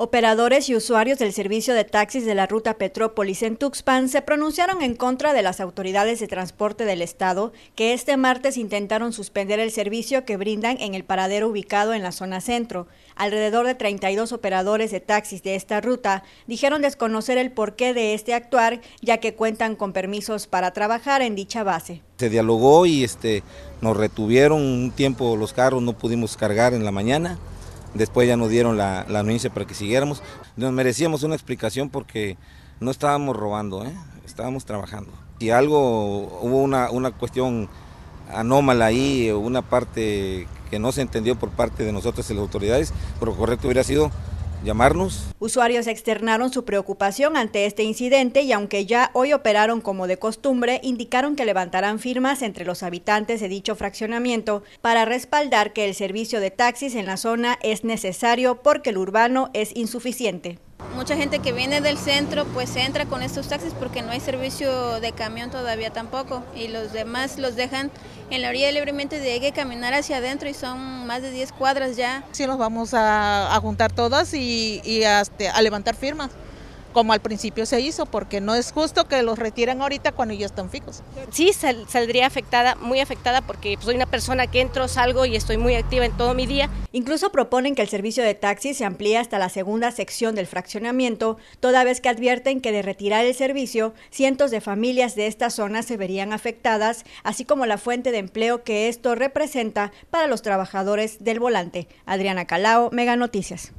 Operadores y usuarios del servicio de taxis de la ruta Petrópolis en Tuxpan se pronunciaron en contra de las autoridades de transporte del Estado que este martes intentaron suspender el servicio que brindan en el paradero ubicado en la zona centro. Alrededor de 32 operadores de taxis de esta ruta dijeron desconocer el porqué de este actuar, ya que cuentan con permisos para trabajar en dicha base. Se dialogó y este, nos retuvieron un tiempo los carros, no pudimos cargar en la mañana Después ya nos dieron la, la anuncia para que siguiéramos. Nos merecíamos una explicación porque no estábamos robando, ¿eh? estábamos trabajando. Si algo, hubo una, una cuestión anómala ahí, una parte que no se entendió por parte de nosotros y las autoridades, pero correcto hubiera sido llamarnos. Usuarios externaron su preocupación ante este incidente y aunque ya hoy operaron como de costumbre, indicaron que levantarán firmas entre los habitantes de dicho fraccionamiento para respaldar que el servicio de taxis en la zona es necesario porque el urbano es insuficiente. Mucha gente que viene del centro pues entra con estos taxis porque no hay servicio de camión todavía tampoco y los demás los dejan en la orilla libremente de que caminar hacia adentro y son más de 10 cuadras ya. Sí, nos vamos a, juntar todas y, este, a levantar firmas como al principio se hizo, porque no es justo que los retiren ahorita cuando ya están fijos. Sí, saldría afectada, muy afectada, porque soy una persona que entro, salgo y estoy muy activa en todo mi día. Incluso proponen que el servicio de taxi se amplíe hasta la segunda sección del fraccionamiento, toda vez que advierten que de retirar el servicio, cientos de familias de esta zona se verían afectadas, así como la fuente de empleo que esto representa para los trabajadores del volante. Adriana Calao, Mega Noticias.